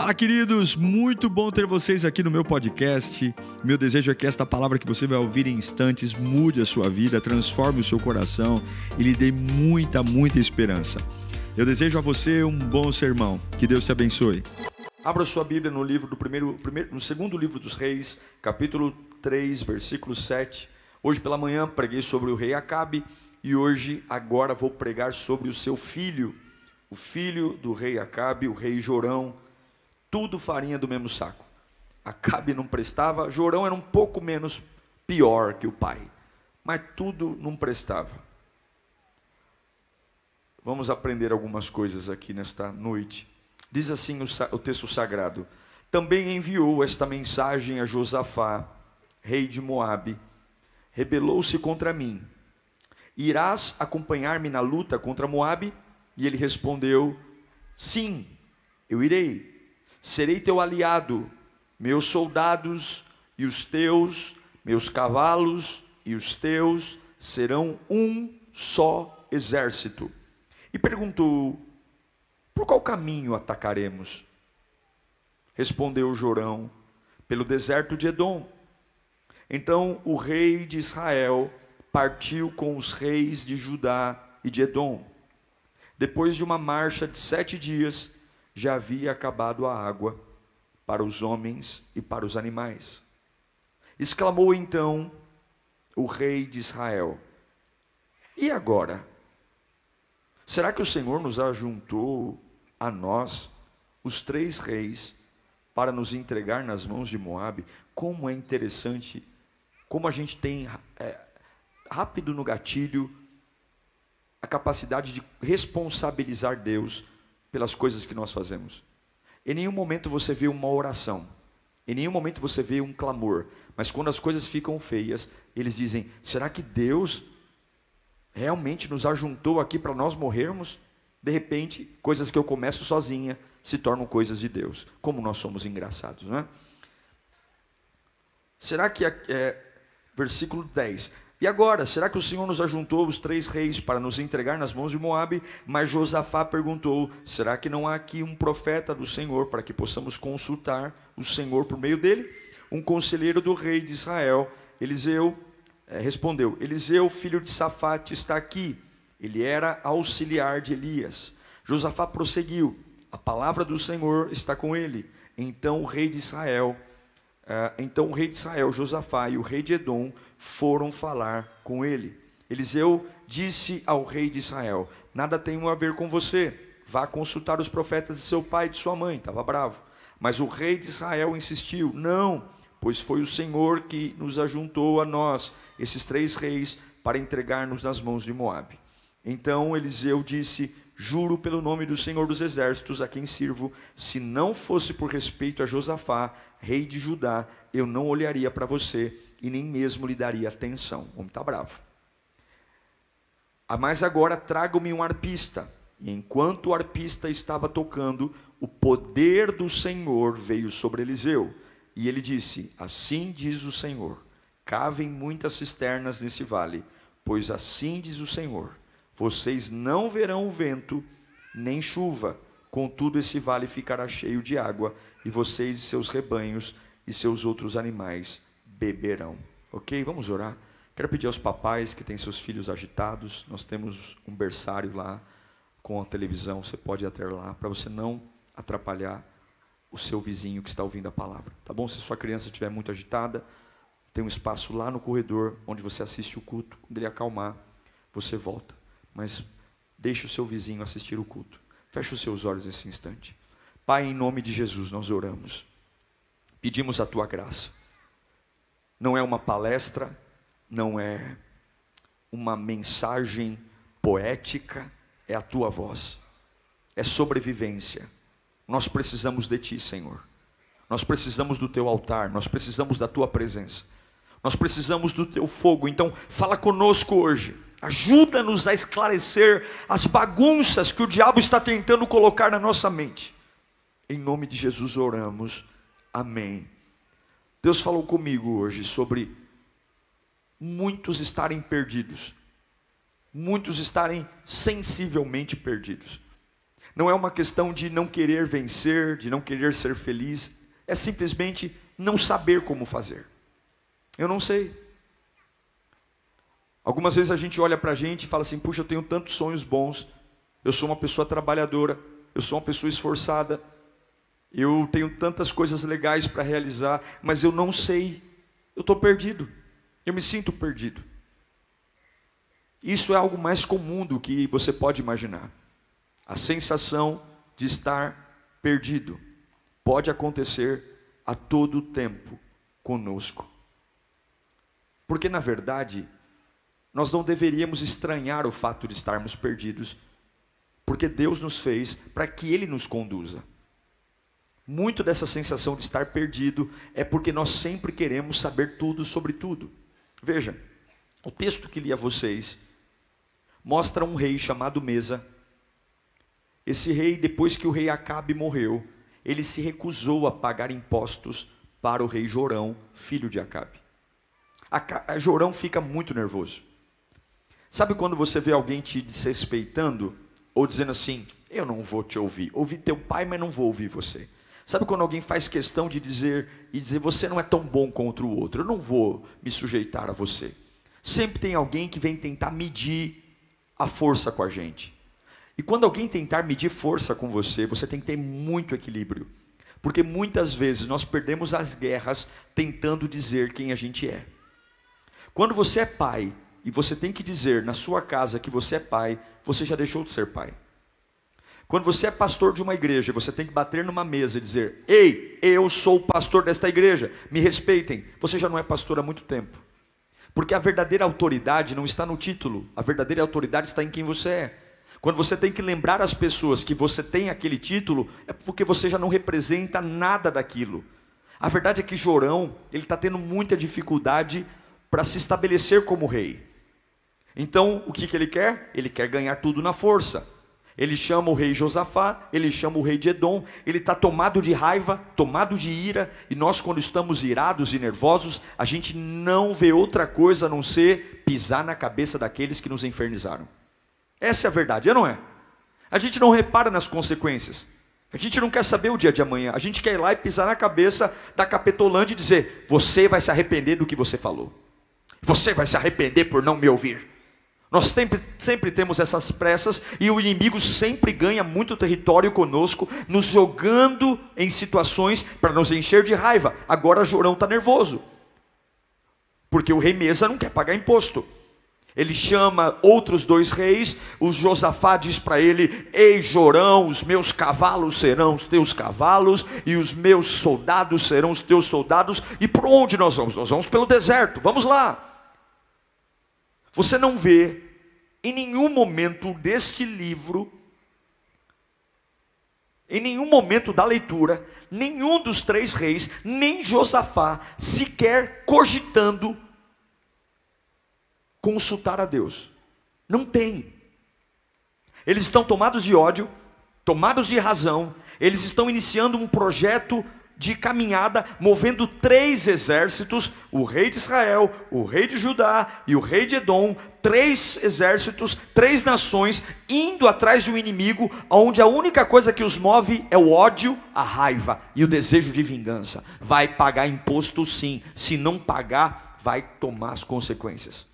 Fala, queridos! Muito bom ter vocês aqui no meu podcast. Meu desejo é que esta palavra que você vai ouvir em instantes mude a sua vida, transforme o seu coração e lhe dê muita, muita esperança. Eu desejo a você um bom sermão. Que Deus te abençoe. Abra sua Bíblia no livro do primeiro, primeiro, no segundo livro dos Reis, capítulo 3, versículo 7. Hoje pela manhã preguei sobre o rei Acabe e hoje agora vou pregar sobre o seu filho, o filho do rei Acabe, o rei Jorão tudo farinha do mesmo saco. Acabe não prestava, Jorão era um pouco menos pior que o pai, mas tudo não prestava. Vamos aprender algumas coisas aqui nesta noite. Diz assim o, o texto sagrado: Também enviou esta mensagem a Josafá, rei de Moabe: Rebelou-se contra mim. Irás acompanhar-me na luta contra Moabe? E ele respondeu: Sim, eu irei serei teu aliado, meus soldados e os teus, meus cavalos e os teus serão um só exército. E perguntou: Por qual caminho atacaremos? Respondeu Jorão: Pelo deserto de Edom. Então o rei de Israel partiu com os reis de Judá e de Edom. Depois de uma marcha de sete dias, já havia acabado a água para os homens e para os animais. Exclamou então o rei de Israel: E agora? Será que o Senhor nos ajuntou a nós, os três reis, para nos entregar nas mãos de Moabe? Como é interessante, como a gente tem é, rápido no gatilho a capacidade de responsabilizar Deus pelas coisas que nós fazemos. Em nenhum momento você vê uma oração, em nenhum momento você vê um clamor, mas quando as coisas ficam feias, eles dizem: será que Deus realmente nos ajuntou aqui para nós morrermos? De repente, coisas que eu começo sozinha se tornam coisas de Deus. Como nós somos engraçados, não é? Será que, é, versículo 10: e agora, será que o Senhor nos ajuntou os três reis para nos entregar nas mãos de Moabe? Mas Josafá perguntou: Será que não há aqui um profeta do Senhor para que possamos consultar o Senhor por meio dele? Um conselheiro do rei de Israel, Eliseu, é, respondeu: Eliseu, filho de Safate, está aqui. Ele era auxiliar de Elias. Josafá prosseguiu: A palavra do Senhor está com ele. Então o rei de Israel ah, então o rei de Israel, Josafá, e o rei de Edom foram falar com ele. Eliseu disse ao rei de Israel: Nada tenho a ver com você. Vá consultar os profetas de seu pai e de sua mãe. Estava bravo. Mas o rei de Israel insistiu: Não, pois foi o Senhor que nos ajuntou a nós, esses três reis, para entregar-nos nas mãos de Moabe. Então Eliseu disse: Juro pelo nome do Senhor dos Exércitos, a quem sirvo, se não fosse por respeito a Josafá, rei de Judá, eu não olharia para você e nem mesmo lhe daria atenção. O homem está bravo. Ah, mas agora traga-me um arpista. E enquanto o arpista estava tocando, o poder do Senhor veio sobre Eliseu. E ele disse: Assim diz o Senhor: cavem muitas cisternas nesse vale, pois assim diz o Senhor vocês não verão vento nem chuva, contudo esse vale ficará cheio de água, e vocês e seus rebanhos e seus outros animais beberão. Ok? Vamos orar. Quero pedir aos papais que têm seus filhos agitados, nós temos um berçário lá com a televisão, você pode ir até lá, para você não atrapalhar o seu vizinho que está ouvindo a palavra. Tá bom? Se sua criança estiver muito agitada, tem um espaço lá no corredor onde você assiste o culto. Quando ele acalmar, você volta mas deixe o seu vizinho assistir o culto. Feche os seus olhos nesse instante. Pai, em nome de Jesus, nós oramos. Pedimos a tua graça. Não é uma palestra, não é uma mensagem poética, é a tua voz. É sobrevivência. Nós precisamos de ti, Senhor. Nós precisamos do teu altar, nós precisamos da tua presença. Nós precisamos do teu fogo. Então, fala conosco hoje Ajuda-nos a esclarecer as bagunças que o diabo está tentando colocar na nossa mente. Em nome de Jesus oramos. Amém. Deus falou comigo hoje sobre muitos estarem perdidos, muitos estarem sensivelmente perdidos. não é uma questão de não querer vencer, de não querer ser feliz, é simplesmente não saber como fazer. Eu não sei. Algumas vezes a gente olha para a gente e fala assim: puxa, eu tenho tantos sonhos bons, eu sou uma pessoa trabalhadora, eu sou uma pessoa esforçada, eu tenho tantas coisas legais para realizar, mas eu não sei, eu estou perdido, eu me sinto perdido. Isso é algo mais comum do que você pode imaginar. A sensação de estar perdido pode acontecer a todo tempo conosco. Porque, na verdade, nós não deveríamos estranhar o fato de estarmos perdidos, porque Deus nos fez para que Ele nos conduza. Muito dessa sensação de estar perdido é porque nós sempre queremos saber tudo sobre tudo. Veja, o texto que li a vocês mostra um rei chamado Mesa. Esse rei, depois que o rei Acabe morreu, ele se recusou a pagar impostos para o rei Jorão, filho de Acabe. Jorão fica muito nervoso. Sabe quando você vê alguém te desrespeitando ou dizendo assim: "Eu não vou te ouvir. Ouvi teu pai, mas não vou ouvir você". Sabe quando alguém faz questão de dizer e dizer: "Você não é tão bom contra o outro. Eu não vou me sujeitar a você". Sempre tem alguém que vem tentar medir a força com a gente. E quando alguém tentar medir força com você, você tem que ter muito equilíbrio. Porque muitas vezes nós perdemos as guerras tentando dizer quem a gente é. Quando você é pai e você tem que dizer na sua casa que você é pai, você já deixou de ser pai. Quando você é pastor de uma igreja, você tem que bater numa mesa e dizer: Ei, eu sou o pastor desta igreja, me respeitem. Você já não é pastor há muito tempo. Porque a verdadeira autoridade não está no título, a verdadeira autoridade está em quem você é. Quando você tem que lembrar as pessoas que você tem aquele título, é porque você já não representa nada daquilo. A verdade é que Jorão, ele está tendo muita dificuldade para se estabelecer como rei. Então, o que, que ele quer? Ele quer ganhar tudo na força. Ele chama o rei Josafá, ele chama o rei de Edom, ele está tomado de raiva, tomado de ira, e nós, quando estamos irados e nervosos, a gente não vê outra coisa a não ser pisar na cabeça daqueles que nos infernizaram. Essa é a verdade, é não é? A gente não repara nas consequências. A gente não quer saber o dia de amanhã. A gente quer ir lá e pisar na cabeça da Capetolândia e dizer: Você vai se arrepender do que você falou. Você vai se arrepender por não me ouvir. Nós sempre, sempre temos essas pressas e o inimigo sempre ganha muito território conosco, nos jogando em situações para nos encher de raiva. Agora Jorão está nervoso, porque o rei Mesa não quer pagar imposto. Ele chama outros dois reis, o Josafá diz para ele: Ei Jorão, os meus cavalos serão os teus cavalos, e os meus soldados serão os teus soldados. E por onde nós vamos? Nós vamos pelo deserto, vamos lá. Você não vê em nenhum momento deste livro, em nenhum momento da leitura, nenhum dos três reis, nem Josafá, sequer cogitando consultar a Deus. Não tem. Eles estão tomados de ódio, tomados de razão, eles estão iniciando um projeto de caminhada, movendo três exércitos: o rei de Israel, o rei de Judá e o rei de Edom, três exércitos, três nações, indo atrás de um inimigo, onde a única coisa que os move é o ódio, a raiva e o desejo de vingança. Vai pagar imposto sim, se não pagar, vai tomar as consequências.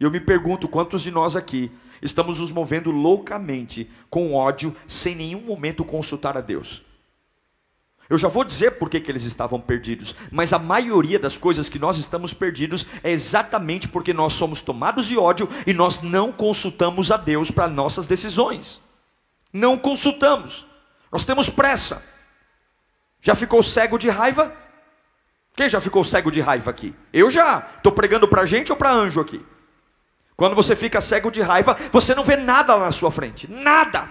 Eu me pergunto quantos de nós aqui estamos nos movendo loucamente com ódio, sem nenhum momento consultar a Deus. Eu já vou dizer por que, que eles estavam perdidos, mas a maioria das coisas que nós estamos perdidos é exatamente porque nós somos tomados de ódio e nós não consultamos a Deus para nossas decisões. Não consultamos, nós temos pressa. Já ficou cego de raiva? Quem já ficou cego de raiva aqui? Eu já. Estou pregando para gente ou para anjo aqui? Quando você fica cego de raiva, você não vê nada lá na sua frente, nada.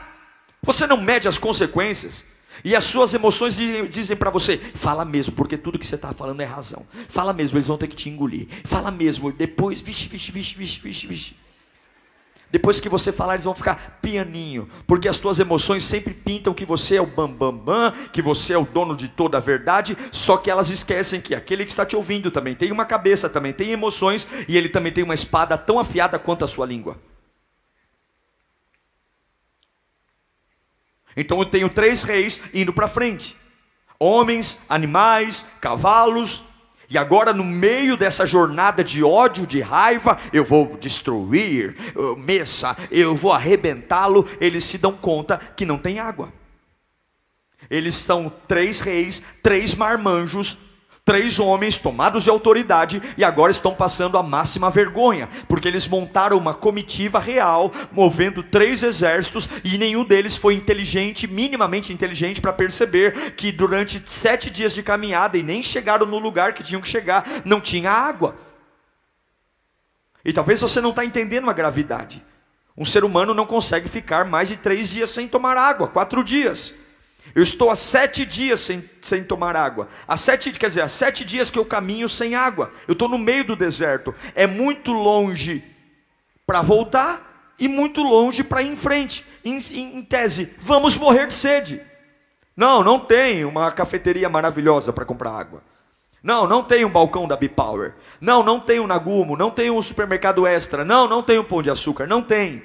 Você não mede as consequências. E as suas emoções dizem para você: fala mesmo, porque tudo que você está falando é razão. Fala mesmo, eles vão ter que te engolir. Fala mesmo, depois, vixe, vixe, vixe, vixe, vixe, vixe. Depois que você falar, eles vão ficar pianinho, porque as tuas emoções sempre pintam que você é o bambambam, bam, bam, que você é o dono de toda a verdade, só que elas esquecem que aquele que está te ouvindo também tem uma cabeça, também tem emoções, e ele também tem uma espada tão afiada quanto a sua língua. Então eu tenho três reis indo para frente: homens, animais, cavalos. E agora, no meio dessa jornada de ódio, de raiva, eu vou destruir, Messa, eu vou arrebentá-lo. Eles se dão conta que não tem água. Eles são três reis, três marmanjos, Três homens tomados de autoridade e agora estão passando a máxima vergonha, porque eles montaram uma comitiva real, movendo três exércitos, e nenhum deles foi inteligente, minimamente inteligente, para perceber que durante sete dias de caminhada e nem chegaram no lugar que tinham que chegar, não tinha água. E talvez você não está entendendo a gravidade. Um ser humano não consegue ficar mais de três dias sem tomar água, quatro dias. Eu estou há sete dias sem, sem tomar água. Há sete, quer dizer, há sete dias que eu caminho sem água. Eu estou no meio do deserto. É muito longe para voltar e muito longe para ir em frente. Em, em, em tese, vamos morrer de sede. Não, não tem uma cafeteria maravilhosa para comprar água. Não, não tem um balcão da Bipower. Não, não tem um Nagumo. Não tem um supermercado extra. Não, não tem um pão de açúcar. Não tem.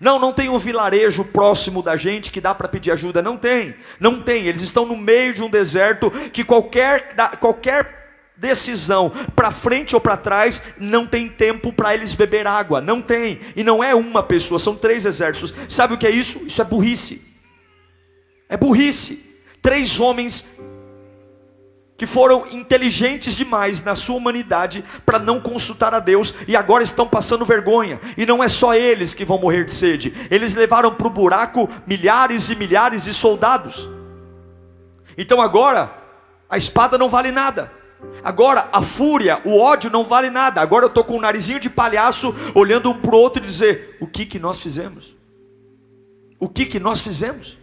Não, não tem um vilarejo próximo da gente que dá para pedir ajuda. Não tem, não tem. Eles estão no meio de um deserto que qualquer, qualquer decisão para frente ou para trás, não tem tempo para eles beber água. Não tem. E não é uma pessoa, são três exércitos. Sabe o que é isso? Isso é burrice. É burrice. Três homens que foram inteligentes demais na sua humanidade para não consultar a Deus e agora estão passando vergonha. E não é só eles que vão morrer de sede, eles levaram para o buraco milhares e milhares de soldados. Então agora, a espada não vale nada. Agora a fúria, o ódio não vale nada. Agora eu estou com um narizinho de palhaço olhando um para o outro e dizer: o que que nós fizemos? O que que nós fizemos?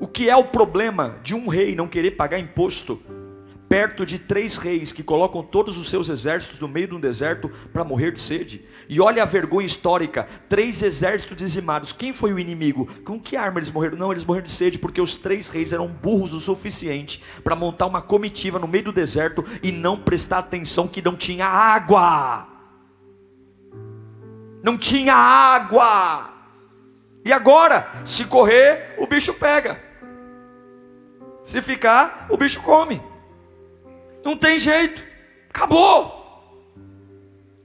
O que é o problema de um rei não querer pagar imposto perto de três reis que colocam todos os seus exércitos no meio de um deserto para morrer de sede? E olha a vergonha histórica: três exércitos dizimados. Quem foi o inimigo? Com que arma eles morreram? Não, eles morreram de sede porque os três reis eram burros o suficiente para montar uma comitiva no meio do deserto e não prestar atenção que não tinha água. Não tinha água. E agora, se correr, o bicho pega. Se ficar, o bicho come. Não tem jeito. Acabou.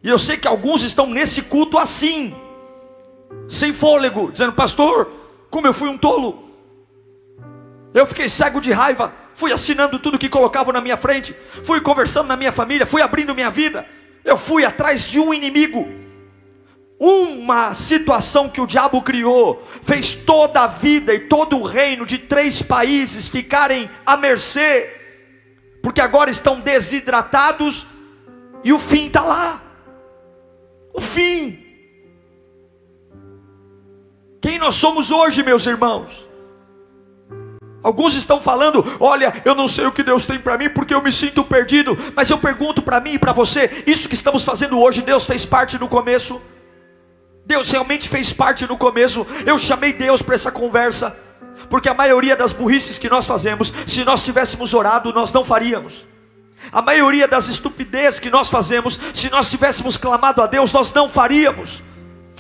E eu sei que alguns estão nesse culto assim, sem fôlego, dizendo: Pastor, como eu fui um tolo. Eu fiquei cego de raiva, fui assinando tudo que colocavam na minha frente, fui conversando na minha família, fui abrindo minha vida. Eu fui atrás de um inimigo uma situação que o diabo criou, fez toda a vida e todo o reino de três países ficarem à mercê, porque agora estão desidratados e o fim está lá. O fim. Quem nós somos hoje, meus irmãos? Alguns estão falando: olha, eu não sei o que Deus tem para mim porque eu me sinto perdido. Mas eu pergunto para mim e para você: isso que estamos fazendo hoje, Deus fez parte no começo? Deus realmente fez parte no começo. Eu chamei Deus para essa conversa, porque a maioria das burrices que nós fazemos, se nós tivéssemos orado, nós não faríamos. A maioria das estupidez que nós fazemos, se nós tivéssemos clamado a Deus, nós não faríamos.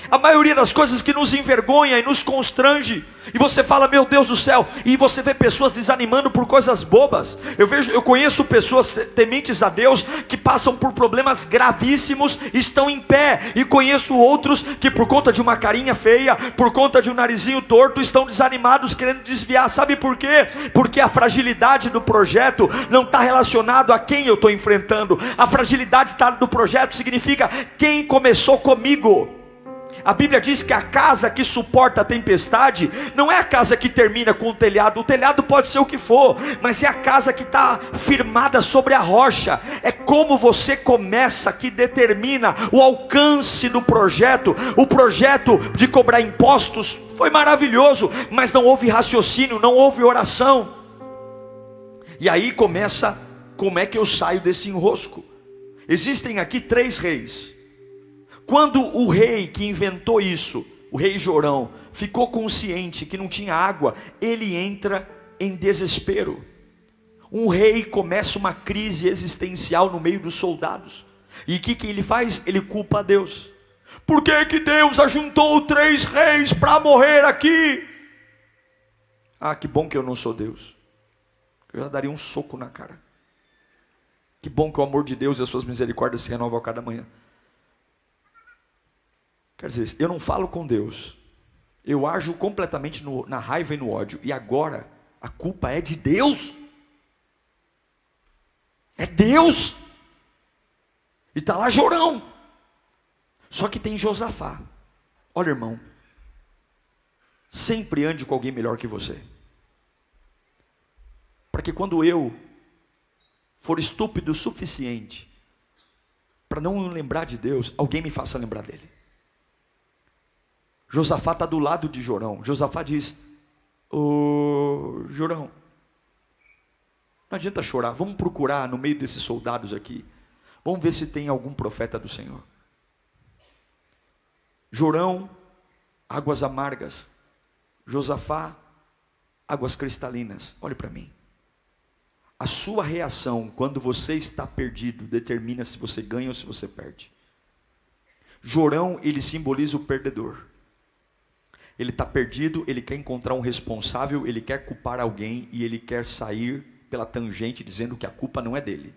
A maioria das coisas que nos envergonha e nos constrange, e você fala, meu Deus do céu, e você vê pessoas desanimando por coisas bobas. Eu vejo, eu conheço pessoas tementes a Deus que passam por problemas gravíssimos, estão em pé, e conheço outros que por conta de uma carinha feia, por conta de um narizinho torto, estão desanimados, querendo desviar. Sabe por quê? Porque a fragilidade do projeto não está relacionado a quem eu estou enfrentando. A fragilidade do projeto significa quem começou comigo. A Bíblia diz que a casa que suporta a tempestade não é a casa que termina com o telhado. O telhado pode ser o que for, mas é a casa que está firmada sobre a rocha. É como você começa que determina o alcance do projeto. O projeto de cobrar impostos foi maravilhoso, mas não houve raciocínio, não houve oração. E aí começa como é que eu saio desse enrosco. Existem aqui três reis quando o rei que inventou isso, o rei Jorão, ficou consciente que não tinha água, ele entra em desespero. Um rei começa uma crise existencial no meio dos soldados. E o que, que ele faz? Ele culpa a Deus. Por que, que Deus ajuntou três reis para morrer aqui? Ah, que bom que eu não sou Deus. Eu já daria um soco na cara. Que bom que o amor de Deus e as suas misericórdias se renovam a cada manhã. Quer dizer, eu não falo com Deus, eu ajo completamente no, na raiva e no ódio, e agora a culpa é de Deus. É Deus. E está lá Jorão. Só que tem Josafá. Olha, irmão. Sempre ande com alguém melhor que você. Para que quando eu for estúpido o suficiente para não lembrar de Deus, alguém me faça lembrar dele. Josafá está do lado de Jorão. Josafá diz: Ô Jorão, não adianta chorar, vamos procurar no meio desses soldados aqui. Vamos ver se tem algum profeta do Senhor. Jorão, águas amargas. Josafá, águas cristalinas. Olhe para mim. A sua reação quando você está perdido determina se você ganha ou se você perde. Jorão, ele simboliza o perdedor. Ele está perdido, ele quer encontrar um responsável, ele quer culpar alguém e ele quer sair pela tangente dizendo que a culpa não é dele.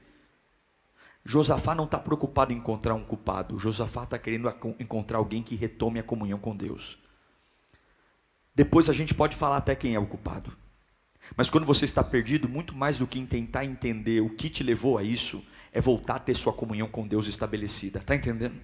Josafá não está preocupado em encontrar um culpado, Josafá está querendo encontrar alguém que retome a comunhão com Deus. Depois a gente pode falar até quem é o culpado. Mas quando você está perdido, muito mais do que tentar entender o que te levou a isso, é voltar a ter sua comunhão com Deus estabelecida. Está entendendo?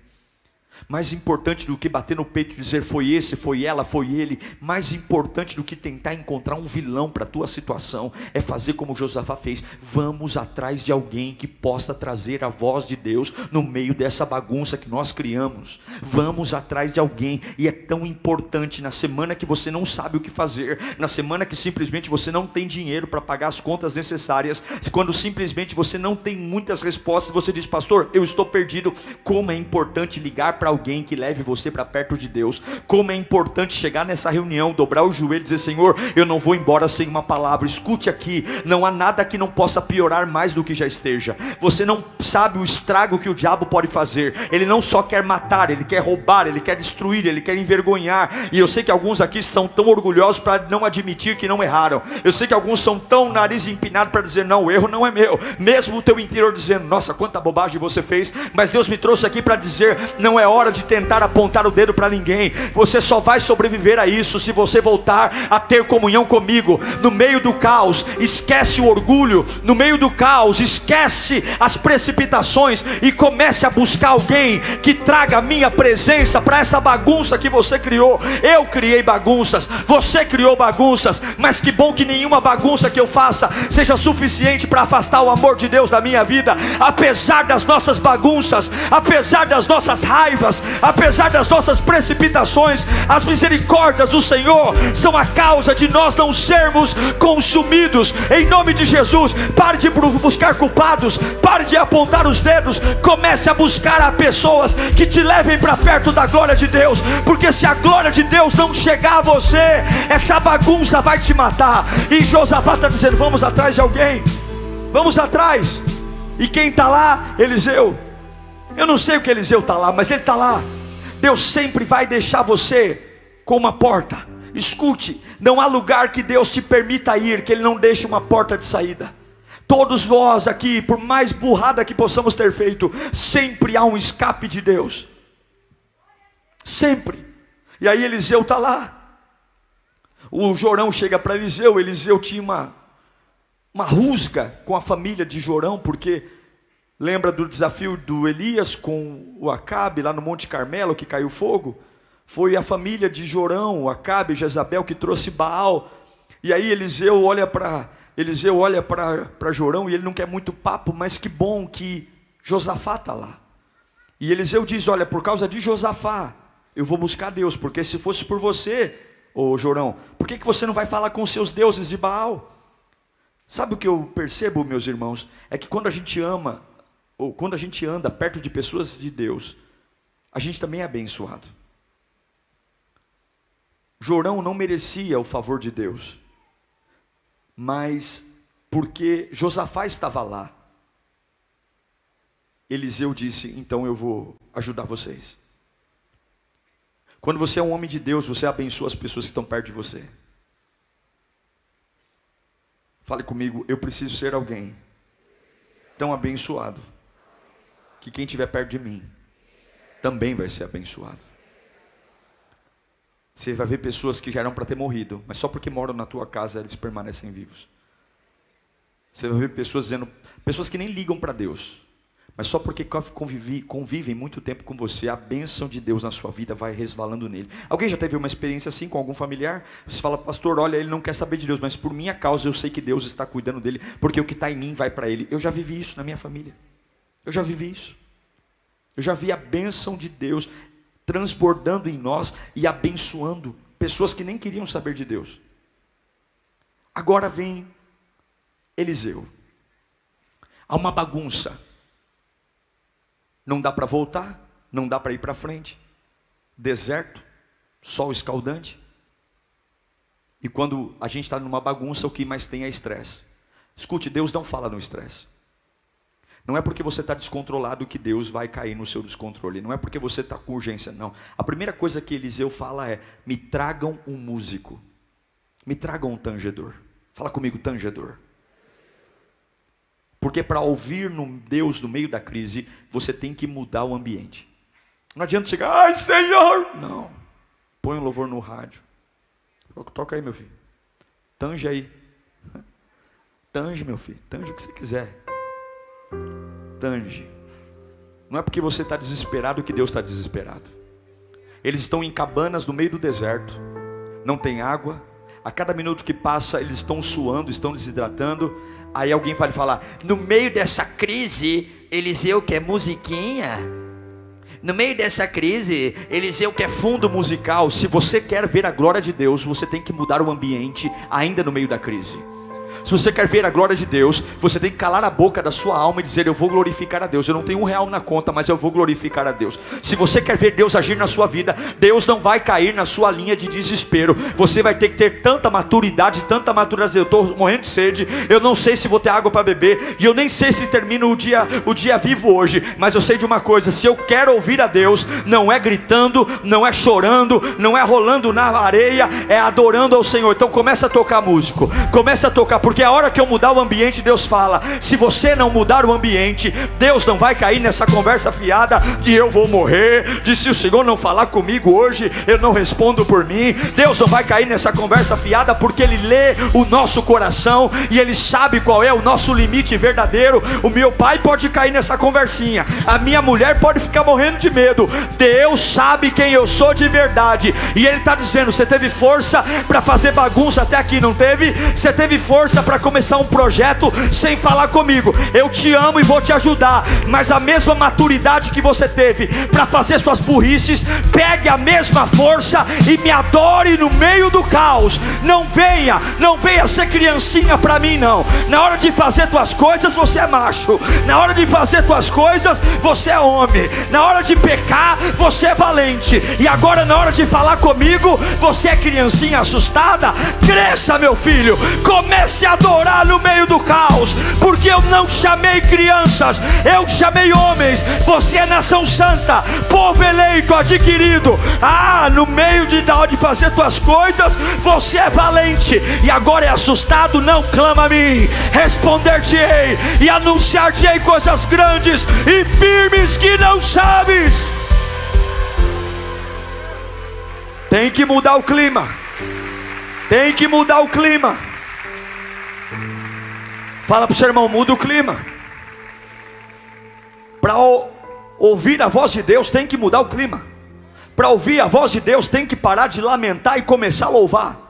Mais importante do que bater no peito e dizer foi esse, foi ela, foi ele, mais importante do que tentar encontrar um vilão para a tua situação, é fazer como Josafá fez. Vamos atrás de alguém que possa trazer a voz de Deus no meio dessa bagunça que nós criamos. Vamos atrás de alguém, e é tão importante na semana que você não sabe o que fazer, na semana que simplesmente você não tem dinheiro para pagar as contas necessárias, quando simplesmente você não tem muitas respostas, você diz, pastor, eu estou perdido. Como é importante ligar para para alguém que leve você para perto de Deus. Como é importante chegar nessa reunião, dobrar o joelho e dizer: Senhor, eu não vou embora sem uma palavra. Escute aqui, não há nada que não possa piorar mais do que já esteja. Você não sabe o estrago que o diabo pode fazer. Ele não só quer matar, ele quer roubar, ele quer destruir, ele quer envergonhar. E eu sei que alguns aqui são tão orgulhosos para não admitir que não erraram. Eu sei que alguns são tão nariz empinado para dizer: Não, o erro não é meu. Mesmo o teu interior dizendo: Nossa, quanta bobagem você fez. Mas Deus me trouxe aqui para dizer: Não é de tentar apontar o dedo para ninguém. Você só vai sobreviver a isso se você voltar a ter comunhão comigo. No meio do caos, esquece o orgulho. No meio do caos, esquece as precipitações e comece a buscar alguém que traga a minha presença para essa bagunça que você criou. Eu criei bagunças, você criou bagunças, mas que bom que nenhuma bagunça que eu faça seja suficiente para afastar o amor de Deus da minha vida. Apesar das nossas bagunças, apesar das nossas raivas, apesar das nossas precipitações, as misericórdias do Senhor são a causa de nós não sermos consumidos. Em nome de Jesus, pare de buscar culpados, pare de apontar os dedos, comece a buscar a pessoas que te levem para perto da glória de Deus, porque se a glória de Deus não chegar a você, essa bagunça vai te matar. E Josafá está dizendo: vamos atrás de alguém, vamos atrás. E quem está lá? Eliseu. Eu não sei o que Eliseu está lá, mas ele está lá. Deus sempre vai deixar você com uma porta. Escute, não há lugar que Deus te permita ir que Ele não deixe uma porta de saída. Todos nós aqui, por mais burrada que possamos ter feito, sempre há um escape de Deus. Sempre. E aí Eliseu está lá. O Jorão chega para Eliseu. Eliseu tinha uma, uma rusga com a família de Jorão, porque Lembra do desafio do Elias com o Acabe lá no Monte Carmelo que caiu fogo? Foi a família de Jorão, Acabe e Jezabel que trouxe Baal. E aí Eliseu olha para Eliseu olha para Jorão e ele não quer muito papo, mas que bom que Josafá está lá. E Eliseu diz: Olha, por causa de Josafá, eu vou buscar Deus, porque se fosse por você, ô Jorão, por que, que você não vai falar com os seus deuses de Baal? Sabe o que eu percebo, meus irmãos? É que quando a gente ama ou quando a gente anda perto de pessoas de Deus, a gente também é abençoado. Jorão não merecia o favor de Deus, mas porque Josafá estava lá, Eliseu disse: Então eu vou ajudar vocês. Quando você é um homem de Deus, você abençoa as pessoas que estão perto de você. Fale comigo, eu preciso ser alguém tão abençoado que quem estiver perto de mim também vai ser abençoado. Você vai ver pessoas que já eram para ter morrido, mas só porque moram na tua casa eles permanecem vivos. Você vai ver pessoas dizendo, pessoas que nem ligam para Deus, mas só porque convive, convivem muito tempo com você, a bênção de Deus na sua vida vai resvalando nele. Alguém já teve uma experiência assim com algum familiar? Você fala, pastor, olha, ele não quer saber de Deus, mas por minha causa eu sei que Deus está cuidando dele, porque o que está em mim vai para ele. Eu já vivi isso na minha família. Eu já vivi isso. Eu já vi a bênção de Deus transbordando em nós e abençoando pessoas que nem queriam saber de Deus. Agora vem Eliseu. Há uma bagunça não dá para voltar, não dá para ir para frente. Deserto, sol escaldante. E quando a gente está numa bagunça, o que mais tem é estresse. Escute, Deus não fala no estresse. Não é porque você está descontrolado que Deus vai cair no seu descontrole. Não é porque você está com urgência, não. A primeira coisa que Eliseu fala é: me tragam um músico, me tragam um tangedor. Fala comigo, tangedor. Porque para ouvir no Deus no meio da crise, você tem que mudar o ambiente. Não adianta chegar, ai Senhor! Não. Põe um louvor no rádio. Toca aí, meu filho. Tange aí. Tange, meu filho. Tange o que você quiser. Tange. Não é porque você está desesperado que Deus está desesperado. Eles estão em cabanas no meio do deserto. Não tem água, a cada minuto que passa, eles estão suando, estão desidratando. Aí alguém vai falar: no meio dessa crise, Eliseu quer musiquinha. No meio dessa crise, Eliseu quer fundo musical. Se você quer ver a glória de Deus, você tem que mudar o ambiente ainda no meio da crise. Se você quer ver a glória de Deus, você tem que calar a boca da sua alma e dizer: Eu vou glorificar a Deus. Eu não tenho um real na conta, mas eu vou glorificar a Deus. Se você quer ver Deus agir na sua vida, Deus não vai cair na sua linha de desespero. Você vai ter que ter tanta maturidade, tanta maturidade. Eu estou morrendo de sede. Eu não sei se vou ter água para beber. E eu nem sei se termino o dia, o dia vivo hoje. Mas eu sei de uma coisa: se eu quero ouvir a Deus, não é gritando, não é chorando, não é rolando na areia, é adorando ao Senhor. Então começa a tocar músico, começa a tocar porque a hora que eu mudar o ambiente, Deus fala: se você não mudar o ambiente, Deus não vai cair nessa conversa fiada de eu vou morrer, de se o Senhor não falar comigo hoje, eu não respondo por mim. Deus não vai cair nessa conversa fiada porque Ele lê o nosso coração e Ele sabe qual é o nosso limite verdadeiro. O meu pai pode cair nessa conversinha, a minha mulher pode ficar morrendo de medo. Deus sabe quem eu sou de verdade e Ele está dizendo: você teve força para fazer bagunça até aqui, não teve? Você teve força para começar um projeto sem falar comigo. Eu te amo e vou te ajudar, mas a mesma maturidade que você teve para fazer suas burrices, pegue a mesma força e me adore no meio do caos. Não venha, não venha ser criancinha para mim não. Na hora de fazer tuas coisas, você é macho. Na hora de fazer tuas coisas, você é homem. Na hora de pecar, você é valente. E agora na hora de falar comigo, você é criancinha assustada. Cresça, meu filho. Comece a adorar no meio do caos, porque eu não chamei crianças, eu chamei homens. Você é nação santa, povo eleito, adquirido. Ah, no meio de da hora de fazer tuas coisas, você é valente e agora é assustado. Não clama a mim, responder-te-ei e anunciar-te-ei coisas grandes e firmes que não sabes. Tem que mudar o clima. Tem que mudar o clima. Fala para o seu irmão, muda o clima. Para ouvir a voz de Deus tem que mudar o clima. Para ouvir a voz de Deus tem que parar de lamentar e começar a louvar.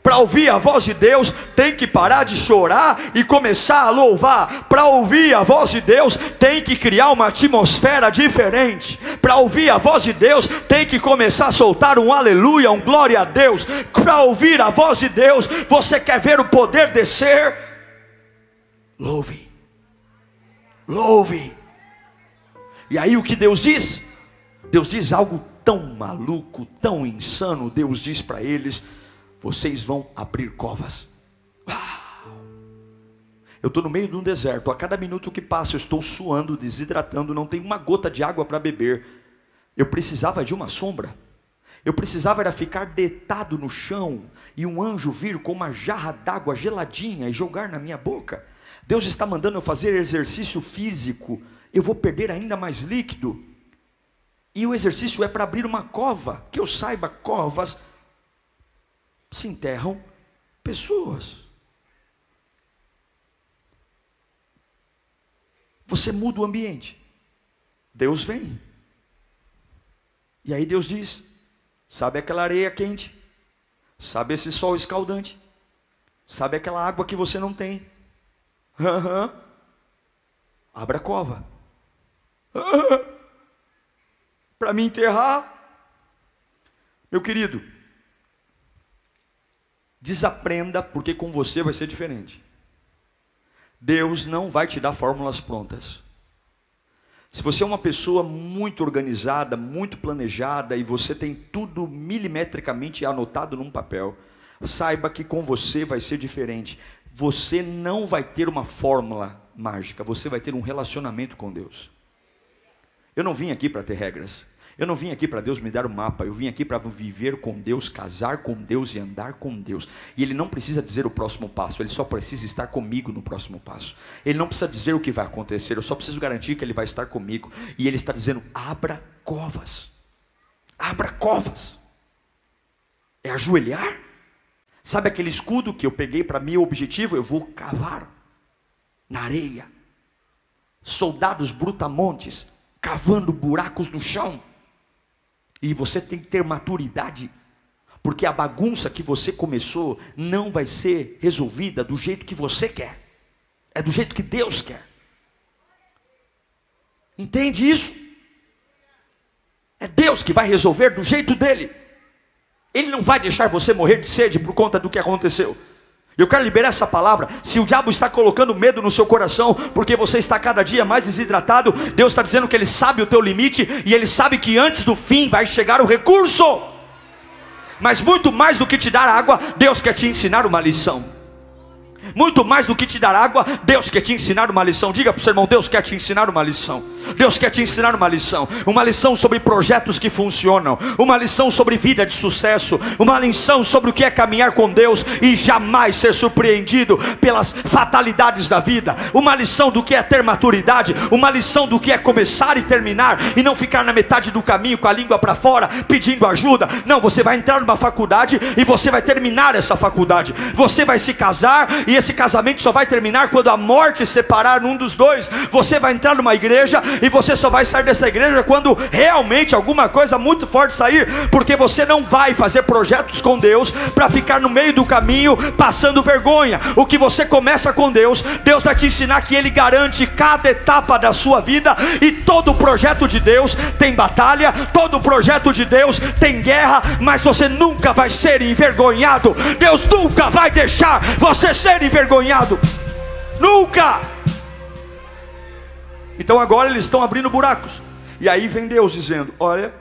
Para ouvir a voz de Deus, tem que parar de chorar e começar a louvar. Para ouvir a voz de Deus, tem que criar uma atmosfera diferente. Para ouvir a voz de Deus, tem que começar a soltar um aleluia, um glória a Deus. Para ouvir a voz de Deus, você quer ver o poder descer? Louve. Louve. E aí o que Deus diz? Deus diz algo tão maluco, tão insano. Deus diz para eles: vocês vão abrir covas. Eu estou no meio de um deserto, a cada minuto que passa eu estou suando, desidratando, não tenho uma gota de água para beber. Eu precisava de uma sombra. Eu precisava era ficar deitado no chão e um anjo vir com uma jarra d'água geladinha e jogar na minha boca. Deus está mandando eu fazer exercício físico, eu vou perder ainda mais líquido. E o exercício é para abrir uma cova, que eu saiba, covas se enterram pessoas. Você muda o ambiente. Deus vem. E aí Deus diz: Sabe aquela areia quente? Sabe esse sol escaldante? Sabe aquela água que você não tem? Uhum. Abra a cova. Uhum. Para me enterrar. Meu querido, desaprenda, porque com você vai ser diferente. Deus não vai te dar fórmulas prontas. Se você é uma pessoa muito organizada, muito planejada e você tem tudo milimetricamente anotado num papel, saiba que com você vai ser diferente. Você não vai ter uma fórmula mágica, você vai ter um relacionamento com Deus. Eu não vim aqui para ter regras. Eu não vim aqui para Deus me dar o um mapa, eu vim aqui para viver com Deus, casar com Deus e andar com Deus. E Ele não precisa dizer o próximo passo, Ele só precisa estar comigo no próximo passo. Ele não precisa dizer o que vai acontecer, eu só preciso garantir que Ele vai estar comigo. E Ele está dizendo: abra covas, abra covas. É ajoelhar? Sabe aquele escudo que eu peguei para meu objetivo? Eu vou cavar na areia. Soldados brutamontes cavando buracos no chão. E você tem que ter maturidade, porque a bagunça que você começou não vai ser resolvida do jeito que você quer, é do jeito que Deus quer. Entende isso? É Deus que vai resolver do jeito dele. Ele não vai deixar você morrer de sede por conta do que aconteceu. Eu quero liberar essa palavra. Se o diabo está colocando medo no seu coração, porque você está cada dia mais desidratado, Deus está dizendo que Ele sabe o teu limite e Ele sabe que antes do fim vai chegar o recurso. Mas muito mais do que te dar água, Deus quer te ensinar uma lição. Muito mais do que te dar água, Deus quer te ensinar uma lição. Diga para o seu irmão: Deus quer te ensinar uma lição. Deus quer te ensinar uma lição, uma lição sobre projetos que funcionam, uma lição sobre vida de sucesso, uma lição sobre o que é caminhar com Deus e jamais ser surpreendido pelas fatalidades da vida, uma lição do que é ter maturidade, uma lição do que é começar e terminar e não ficar na metade do caminho com a língua para fora pedindo ajuda. Não, você vai entrar numa faculdade e você vai terminar essa faculdade. Você vai se casar e esse casamento só vai terminar quando a morte separar um dos dois. Você vai entrar numa igreja e você só vai sair dessa igreja quando realmente alguma coisa muito forte sair, porque você não vai fazer projetos com Deus para ficar no meio do caminho passando vergonha. O que você começa com Deus, Deus vai te ensinar que Ele garante cada etapa da sua vida e todo projeto de Deus tem batalha, todo projeto de Deus tem guerra, mas você nunca vai ser envergonhado. Deus nunca vai deixar você envergonhado. Nunca! Então agora eles estão abrindo buracos. E aí vem Deus dizendo: Olha,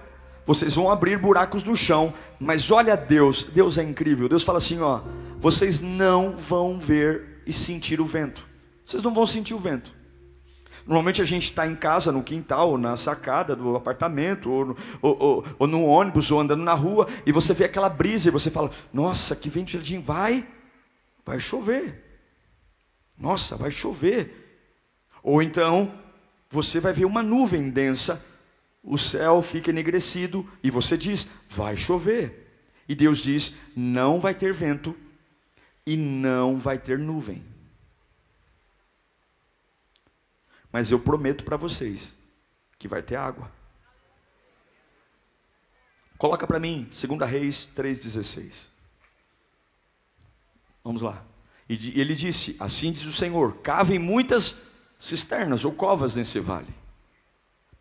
vocês vão abrir buracos no chão, mas olha Deus, Deus é incrível. Deus fala assim: Ó, vocês não vão ver e sentir o vento. Vocês não vão sentir o vento. Normalmente a gente está em casa, no quintal, ou na sacada do apartamento, ou no, ou, ou, ou no ônibus, ou andando na rua, e você vê aquela brisa e você fala: Nossa, que ventinho, vai, vai chover. Nossa, vai chover. Ou então você vai ver uma nuvem densa, o céu fica enegrecido e você diz: vai chover. E Deus diz: não vai ter vento e não vai ter nuvem. Mas eu prometo para vocês que vai ter água. Coloca para mim, 2 Reis 3,16. Vamos lá. E ele disse: Assim diz o Senhor: cavem muitas cisternas ou covas nesse vale.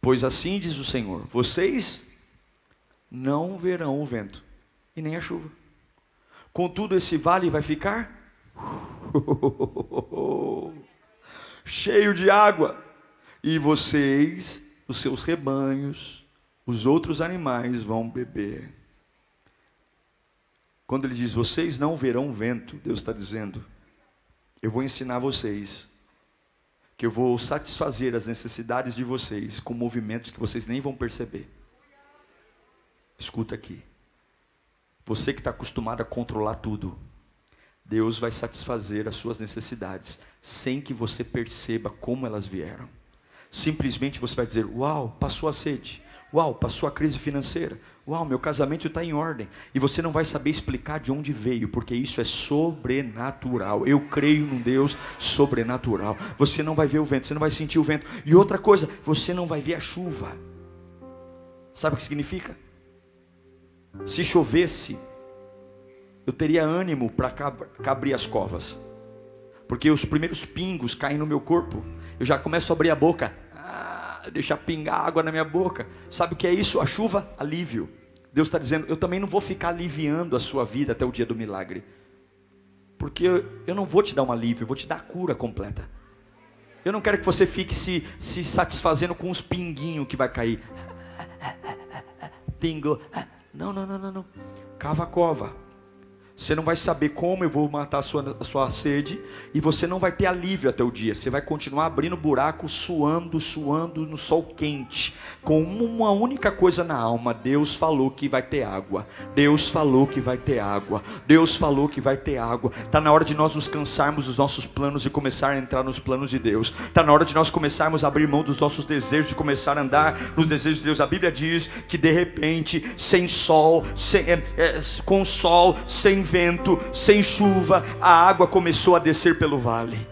Pois assim diz o Senhor: vocês não verão o vento e nem a chuva. Contudo, esse vale vai ficar cheio de água, e vocês, os seus rebanhos, os outros animais vão beber. Quando ele diz vocês não verão vento, Deus está dizendo: eu vou ensinar vocês que eu vou satisfazer as necessidades de vocês com movimentos que vocês nem vão perceber. Escuta aqui. Você que está acostumado a controlar tudo, Deus vai satisfazer as suas necessidades sem que você perceba como elas vieram. Simplesmente você vai dizer: Uau, passou a sede. Uau, passou a crise financeira. Uau, meu casamento está em ordem. E você não vai saber explicar de onde veio, porque isso é sobrenatural. Eu creio num Deus sobrenatural. Você não vai ver o vento, você não vai sentir o vento. E outra coisa, você não vai ver a chuva. Sabe o que significa? Se chovesse, eu teria ânimo para abrir as covas, porque os primeiros pingos caem no meu corpo, eu já começo a abrir a boca, deixar pingar água na minha boca. Sabe o que é isso? A chuva, alívio. Deus está dizendo: eu também não vou ficar aliviando a sua vida até o dia do milagre, porque eu, eu não vou te dar um alívio, eu vou te dar a cura completa. Eu não quero que você fique se, se satisfazendo com os pinguinhos que vai cair. Pingo. Não, não, não, não, não. Cava a cova. Você não vai saber como eu vou matar a sua, a sua sede e você não vai ter alívio até o dia. Você vai continuar abrindo buraco, suando, suando no sol quente, com uma única coisa na alma: Deus falou que vai ter água. Deus falou que vai ter água. Deus falou que vai ter água. Está na hora de nós nos cansarmos dos nossos planos e começar a entrar nos planos de Deus. Está na hora de nós começarmos a abrir mão dos nossos desejos e começar a andar nos desejos de Deus. A Bíblia diz que de repente, sem sol, sem, é, é, com sol, sem vento, sem chuva, a água começou a descer pelo vale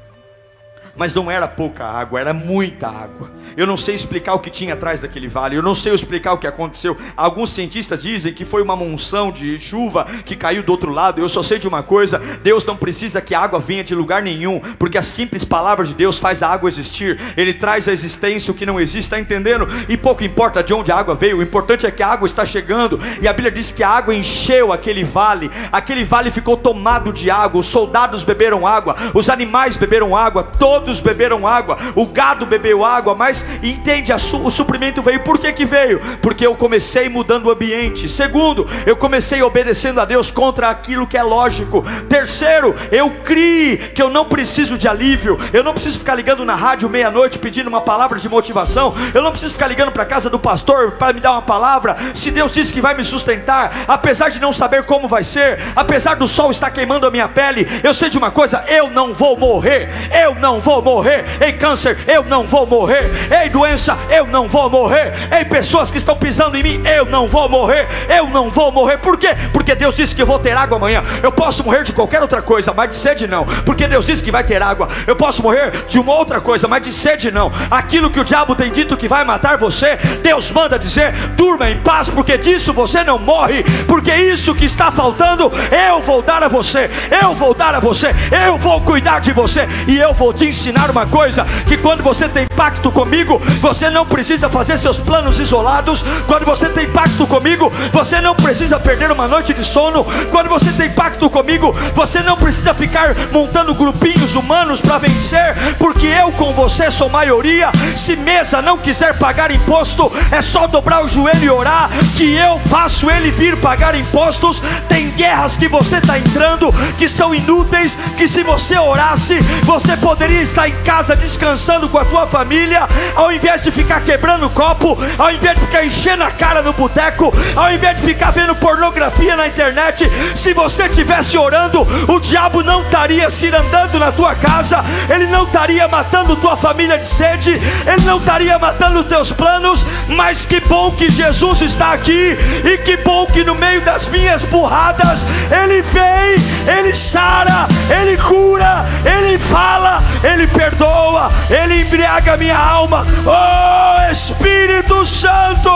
mas não era pouca água, era muita água. Eu não sei explicar o que tinha atrás daquele vale, eu não sei explicar o que aconteceu. Alguns cientistas dizem que foi uma monção de chuva que caiu do outro lado. Eu só sei de uma coisa: Deus não precisa que a água venha de lugar nenhum, porque a simples palavra de Deus faz a água existir. Ele traz a existência o que não existe, está entendendo? E pouco importa de onde a água veio, o importante é que a água está chegando. E a Bíblia diz que a água encheu aquele vale, aquele vale ficou tomado de água. Os soldados beberam água, os animais beberam água, todos beberam água, o gado bebeu água, mas entende, su, o suprimento veio. Por que, que veio? Porque eu comecei mudando o ambiente. Segundo, eu comecei obedecendo a Deus contra aquilo que é lógico. Terceiro, eu criei que eu não preciso de alívio, eu não preciso ficar ligando na rádio meia-noite pedindo uma palavra de motivação, eu não preciso ficar ligando para a casa do pastor para me dar uma palavra. Se Deus disse que vai me sustentar, apesar de não saber como vai ser, apesar do sol estar queimando a minha pele, eu sei de uma coisa: eu não vou morrer, eu não vou vou morrer. Ei, câncer, eu não vou morrer. Ei, doença, eu não vou morrer. Ei, pessoas que estão pisando em mim, eu não vou morrer. Eu não vou morrer. Por quê? Porque Deus disse que eu vou ter água amanhã. Eu posso morrer de qualquer outra coisa, mas de sede não. Porque Deus disse que vai ter água. Eu posso morrer de uma outra coisa, mas de sede não. Aquilo que o diabo tem dito que vai matar você, Deus manda dizer: durma em paz, porque disso você não morre. Porque isso que está faltando, eu vou dar a você. Eu vou dar a você. Eu vou cuidar de você. E eu vou te ensinar ensinar uma coisa: que quando você tem pacto comigo, você não precisa fazer seus planos isolados. Quando você tem pacto comigo, você não precisa perder uma noite de sono. Quando você tem pacto comigo, você não precisa ficar montando grupinhos humanos para vencer, porque eu com você sou maioria. Se mesa não quiser pagar imposto, é só dobrar o joelho e orar, que eu faço ele vir pagar impostos. Tem guerras que você está entrando que são inúteis, que se você orasse, você poderia está em casa descansando com a tua família, ao invés de ficar quebrando copo, ao invés de ficar enchendo a cara no boteco, ao invés de ficar vendo pornografia na internet, se você estivesse orando, o diabo não estaria se andando na tua casa, ele não estaria matando tua família de sede, ele não estaria matando os teus planos, mas que bom que Jesus está aqui, e que bom que no meio das minhas burradas, ele vem, ele sara, ele cura, ele fala, ele perdoa, Ele embriaga minha alma. Oh Espírito Santo!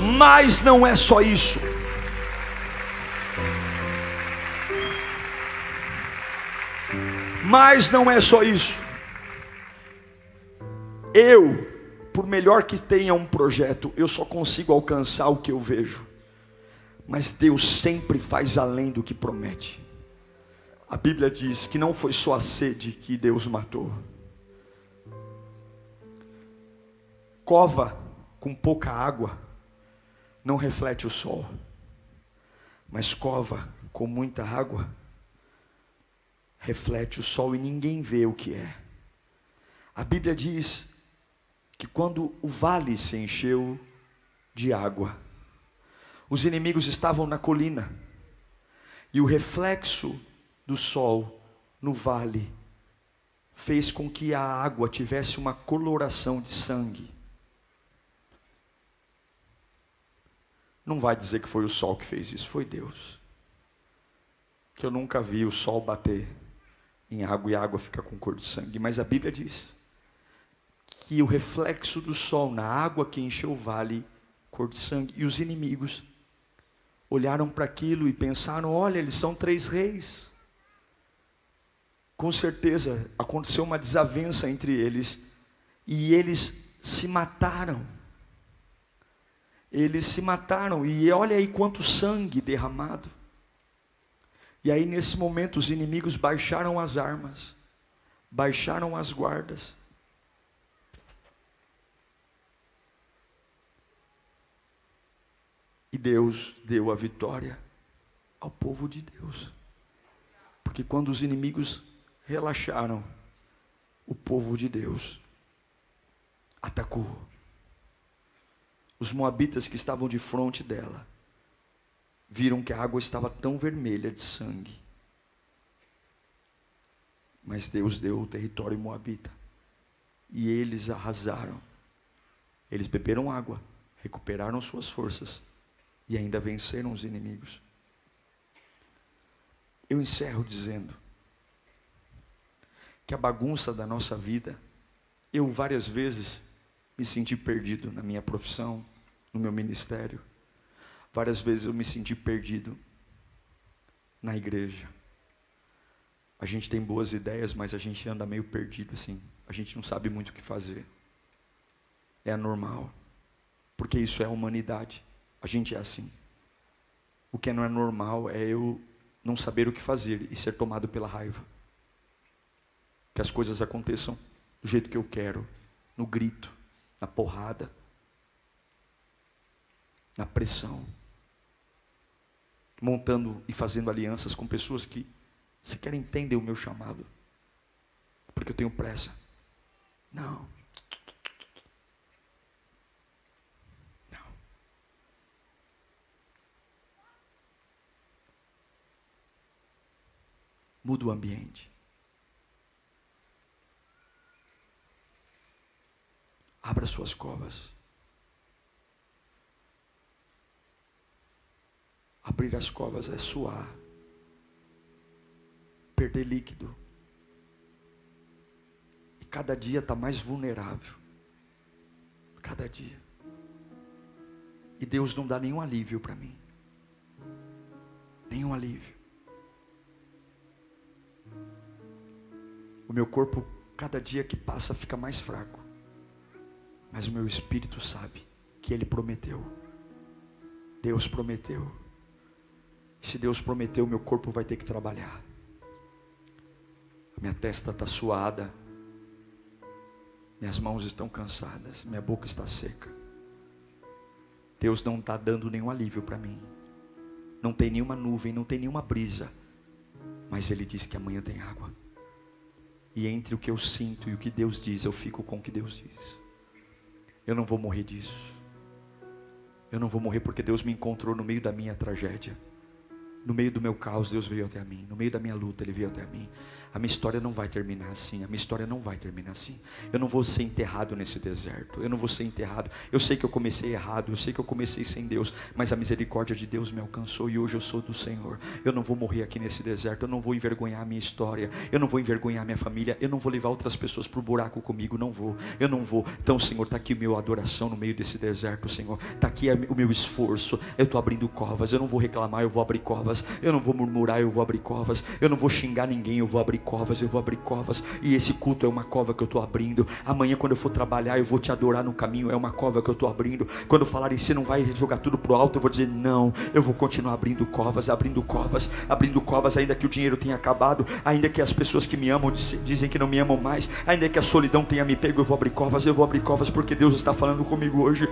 Mas não é só isso. Mas não é só isso. Eu, por melhor que tenha um projeto, eu só consigo alcançar o que eu vejo. Mas Deus sempre faz além do que promete. A Bíblia diz que não foi só a sede que Deus matou. Cova com pouca água não reflete o sol, mas cova com muita água reflete o sol e ninguém vê o que é. A Bíblia diz que quando o vale se encheu, de água. Os inimigos estavam na colina, e o reflexo do sol no vale fez com que a água tivesse uma coloração de sangue. Não vai dizer que foi o sol que fez isso, foi Deus. Que eu nunca vi o sol bater em água e a água ficar com cor de sangue, mas a Bíblia diz que o reflexo do sol na água que encheu o vale, cor de sangue, e os inimigos olharam para aquilo e pensaram: olha, eles são três reis com certeza aconteceu uma desavença entre eles e eles se mataram. Eles se mataram e olha aí quanto sangue derramado. E aí nesse momento os inimigos baixaram as armas, baixaram as guardas. E Deus deu a vitória ao povo de Deus. Porque quando os inimigos relaxaram, o povo de Deus atacou. Os moabitas que estavam de frente dela viram que a água estava tão vermelha de sangue. Mas Deus deu o território moabita. E eles arrasaram. Eles beberam água, recuperaram suas forças e ainda venceram os inimigos. Eu encerro dizendo: que a bagunça da nossa vida, eu várias vezes me senti perdido na minha profissão, no meu ministério. Várias vezes eu me senti perdido na igreja. A gente tem boas ideias, mas a gente anda meio perdido assim. A gente não sabe muito o que fazer. É anormal. Porque isso é a humanidade. A gente é assim. O que não é normal é eu não saber o que fazer e ser tomado pela raiva que as coisas aconteçam do jeito que eu quero, no grito, na porrada, na pressão, montando e fazendo alianças com pessoas que sequer entendem o meu chamado, porque eu tenho pressa. Não. Não. Muda o ambiente. Abra suas covas. Abrir as covas é suar, perder líquido. E cada dia está mais vulnerável. Cada dia. E Deus não dá nenhum alívio para mim. Nenhum alívio. O meu corpo, cada dia que passa, fica mais fraco. Mas o meu espírito sabe que Ele prometeu. Deus prometeu. Se Deus prometeu, meu corpo vai ter que trabalhar. Minha testa está suada. Minhas mãos estão cansadas. Minha boca está seca. Deus não está dando nenhum alívio para mim. Não tem nenhuma nuvem, não tem nenhuma brisa. Mas Ele diz que amanhã tem água. E entre o que eu sinto e o que Deus diz, eu fico com o que Deus diz. Eu não vou morrer disso. Eu não vou morrer porque Deus me encontrou no meio da minha tragédia. No meio do meu caos, Deus veio até mim. No meio da minha luta, Ele veio até mim. A minha história não vai terminar assim. A minha história não vai terminar assim. Eu não vou ser enterrado nesse deserto. Eu não vou ser enterrado. Eu sei que eu comecei errado. Eu sei que eu comecei sem Deus. Mas a misericórdia de Deus me alcançou e hoje eu sou do Senhor. Eu não vou morrer aqui nesse deserto. Eu não vou envergonhar a minha história. Eu não vou envergonhar a minha família. Eu não vou levar outras pessoas para o buraco comigo. Não vou. Eu não vou. Então, Senhor, está aqui o meu adoração no meio desse deserto, Senhor. Está aqui o meu esforço. Eu estou abrindo covas. Eu não vou reclamar. Eu vou abrir covas. Eu não vou murmurar. Eu vou abrir covas. Eu não vou xingar ninguém. Eu vou abrir covas, eu vou abrir covas, e esse culto é uma cova que eu estou abrindo. Amanhã, quando eu for trabalhar, eu vou te adorar no caminho, é uma cova que eu estou abrindo. Quando falarem, você não vai jogar tudo pro alto, eu vou dizer, não, eu vou continuar abrindo covas, abrindo covas, abrindo covas, ainda que o dinheiro tenha acabado, ainda que as pessoas que me amam dizem que não me amam mais, ainda que a solidão tenha me pego, eu vou abrir covas, eu vou abrir covas, porque Deus está falando comigo hoje.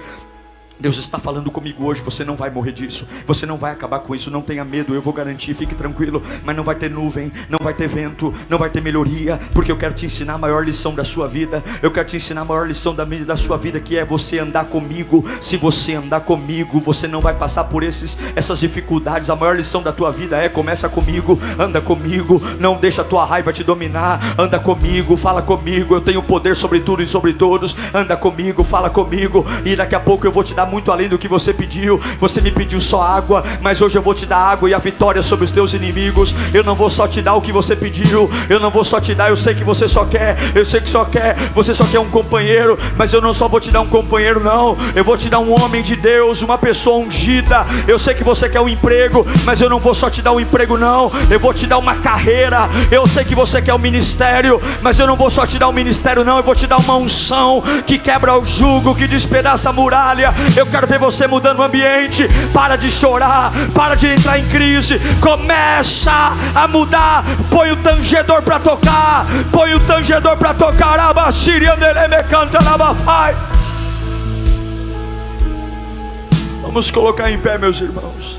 Deus está falando comigo hoje, você não vai morrer disso, você não vai acabar com isso, não tenha medo, eu vou garantir, fique tranquilo, mas não vai ter nuvem, não vai ter vento, não vai ter melhoria, porque eu quero te ensinar a maior lição da sua vida, eu quero te ensinar a maior lição da, da sua vida, que é você andar comigo, se você andar comigo, você não vai passar por esses, essas dificuldades, a maior lição da tua vida é, começa comigo, anda comigo, não deixa a tua raiva te dominar, anda comigo, fala comigo, eu tenho poder sobre tudo e sobre todos, anda comigo, fala comigo, e daqui a pouco eu vou te dar muito além do que você pediu. Você me pediu só água, mas hoje eu vou te dar água e a vitória sobre os teus inimigos. Eu não vou só te dar o que você pediu, eu não vou só te dar, eu sei que você só quer, eu sei que só quer, você só quer um companheiro, mas eu não só vou te dar um companheiro, não. Eu vou te dar um homem de Deus, uma pessoa ungida. Eu sei que você quer um emprego, mas eu não vou só te dar um emprego, não. Eu vou te dar uma carreira. Eu sei que você quer um ministério, mas eu não vou só te dar um ministério, não. Eu vou te dar uma unção que quebra o jugo, que despedaça a muralha. Eu quero ver você mudando o ambiente. Para de chorar, para de entrar em crise. Começa a mudar. Põe o tangedor para tocar. Põe o tangedor para tocar. canta Vamos colocar em pé, meus irmãos.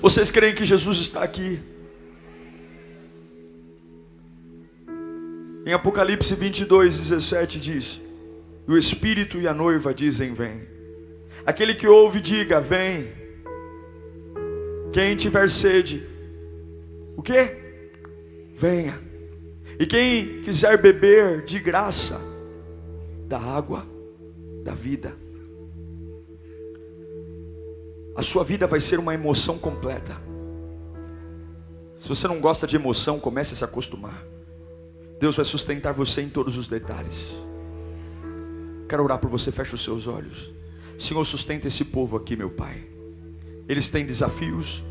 Vocês creem que Jesus está aqui? Em Apocalipse 22, 17 diz: e o Espírito e a noiva dizem: Vem. Aquele que ouve, diga: Vem. Quem tiver sede, o que? Venha. E quem quiser beber de graça da água da vida, a sua vida vai ser uma emoção completa. Se você não gosta de emoção, comece a se acostumar. Deus vai sustentar você em todos os detalhes. Quero orar por você, feche os seus olhos. Senhor, sustenta esse povo aqui, meu Pai. Eles têm desafios,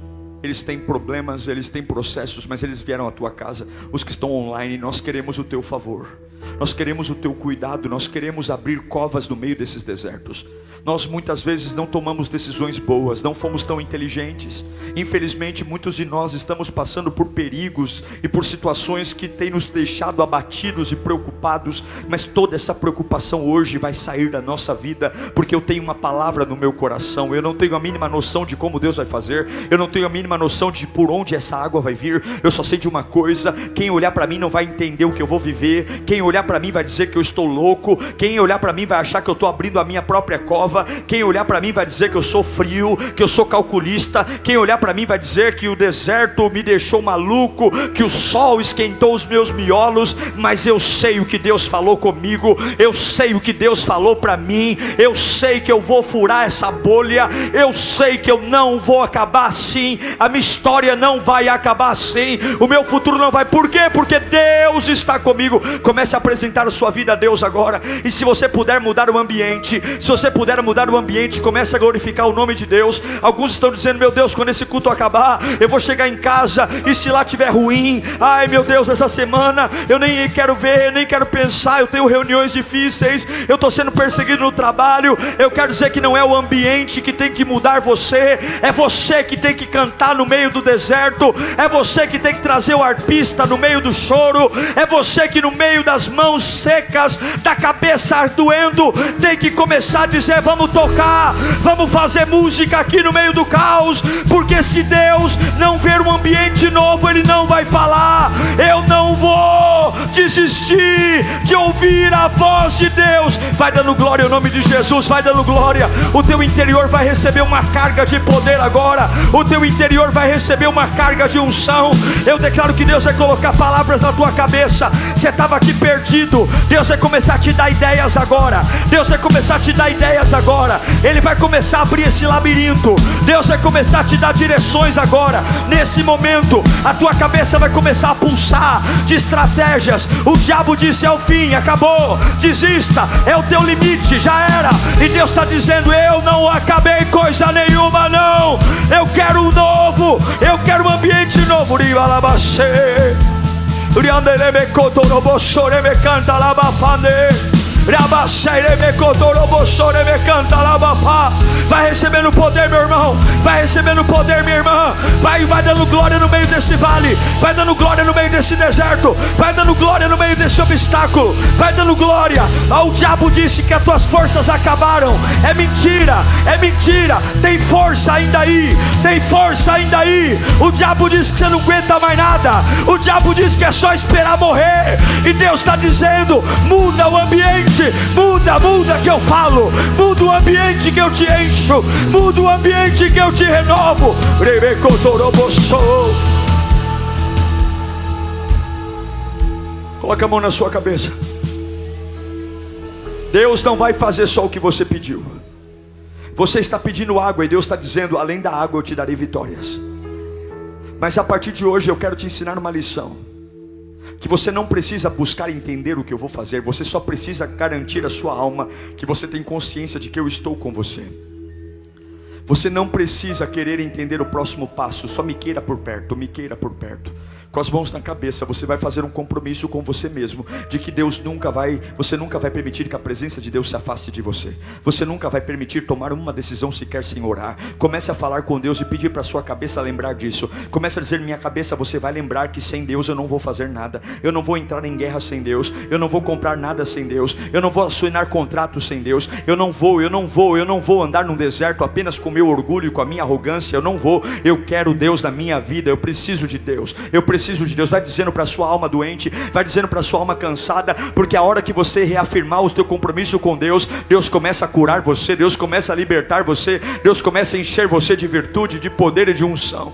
eles têm problemas, eles têm processos, mas eles vieram à tua casa. Os que estão online, nós queremos o teu favor, nós queremos o teu cuidado, nós queremos abrir covas no meio desses desertos. Nós muitas vezes não tomamos decisões boas, não fomos tão inteligentes. Infelizmente, muitos de nós estamos passando por perigos e por situações que têm nos deixado abatidos e preocupados, mas toda essa preocupação hoje vai sair da nossa vida, porque eu tenho uma palavra no meu coração. Eu não tenho a mínima noção de como Deus vai fazer, eu não tenho a mínima noção de por onde essa água vai vir. Eu só sei de uma coisa: quem olhar para mim não vai entender o que eu vou viver, quem olhar para mim vai dizer que eu estou louco, quem olhar para mim vai achar que eu estou abrindo a minha própria cova. Quem olhar para mim vai dizer que eu sou frio, que eu sou calculista. Quem olhar para mim vai dizer que o deserto me deixou maluco, que o sol esquentou os meus miolos. Mas eu sei o que Deus falou comigo, eu sei o que Deus falou para mim, eu sei que eu vou furar essa bolha, eu sei que eu não vou acabar assim, a minha história não vai acabar assim, o meu futuro não vai. Por quê? Porque Deus está comigo. Comece a apresentar a sua vida a Deus agora. E se você puder mudar o ambiente, se você puder mudar o ambiente, comece a glorificar o nome de Deus. Alguns estão dizendo: Meu Deus, quando esse culto acabar, eu vou chegar em casa e se lá tiver ruim, ai meu Deus, essa semana eu nem quero ver, nem quero pensar. Eu tenho reuniões difíceis, eu estou sendo perseguido no trabalho. Eu quero dizer que não é o ambiente que tem que mudar você, é você que tem que cantar no meio do deserto, é você que tem que trazer o arpista no meio do choro, é você que no meio das mãos secas, da cabeça doendo, tem que começar a dizer: vamos tocar, vamos fazer música aqui no meio do caos, porque se Deus não ver um ambiente novo, Ele não vai falar. Eu não vou desistir de ouvir a voz de Deus. Vai dando glória ao nome de Jesus, vai dando glória. O teu interior vai receber uma carga de poder agora, o teu interior vai receber uma carga de unção. Eu declaro que Deus vai colocar palavras na tua cabeça. Você estava aqui perdido, Deus vai começar a te dar ideias agora. Deus vai começar a te dar ideias agora. Ele vai começar a abrir esse labirinto. Deus vai começar a te dar direções agora. Nesse momento, a tua cabeça vai começar a pulsar de estratégias. O diabo disse: é o fim, acabou. Desista, é o teu limite, já era. E Deus está dizendo: eu não acabei coisa nenhuma, não. Eu quero um novo, eu quero um ambiente novo. Ribalabacê. Riandelebe canta labafande. Vai recebendo poder, meu irmão. Vai recebendo poder, minha irmã. Vai, vai dando glória no meio desse vale. Vai dando glória no meio desse deserto. Vai dando glória no meio desse obstáculo. Vai dando glória. Ah, o diabo disse que as tuas forças acabaram. É mentira, é mentira. Tem força ainda aí. Tem força ainda aí. O diabo disse que você não aguenta mais nada. O diabo disse que é só esperar morrer. E Deus está dizendo: muda o ambiente. Muda, muda que eu falo. Muda o ambiente que eu te encho. Muda o ambiente que eu te renovo. Coloca a mão na sua cabeça. Deus não vai fazer só o que você pediu. Você está pedindo água e Deus está dizendo: além da água eu te darei vitórias. Mas a partir de hoje eu quero te ensinar uma lição. Que você não precisa buscar entender o que eu vou fazer, você só precisa garantir a sua alma que você tem consciência de que eu estou com você. Você não precisa querer entender o próximo passo, só me queira por perto, me queira por perto com as mãos na cabeça, você vai fazer um compromisso com você mesmo, de que Deus nunca vai, você nunca vai permitir que a presença de Deus se afaste de você. Você nunca vai permitir tomar uma decisão sequer sem orar. Comece a falar com Deus e pedir para sua cabeça lembrar disso. Comece a dizer minha cabeça, você vai lembrar que sem Deus eu não vou fazer nada. Eu não vou entrar em guerra sem Deus. Eu não vou comprar nada sem Deus. Eu não vou assinar contratos sem Deus. Eu não vou, eu não vou, eu não vou andar num deserto apenas com meu orgulho com a minha arrogância. Eu não vou. Eu quero Deus na minha vida. Eu preciso de Deus. Eu preciso de Deus. Vai dizendo para sua alma doente, vai dizendo para sua alma cansada, porque a hora que você reafirmar o teu compromisso com Deus, Deus começa a curar você, Deus começa a libertar você, Deus começa a encher você de virtude, de poder e de unção.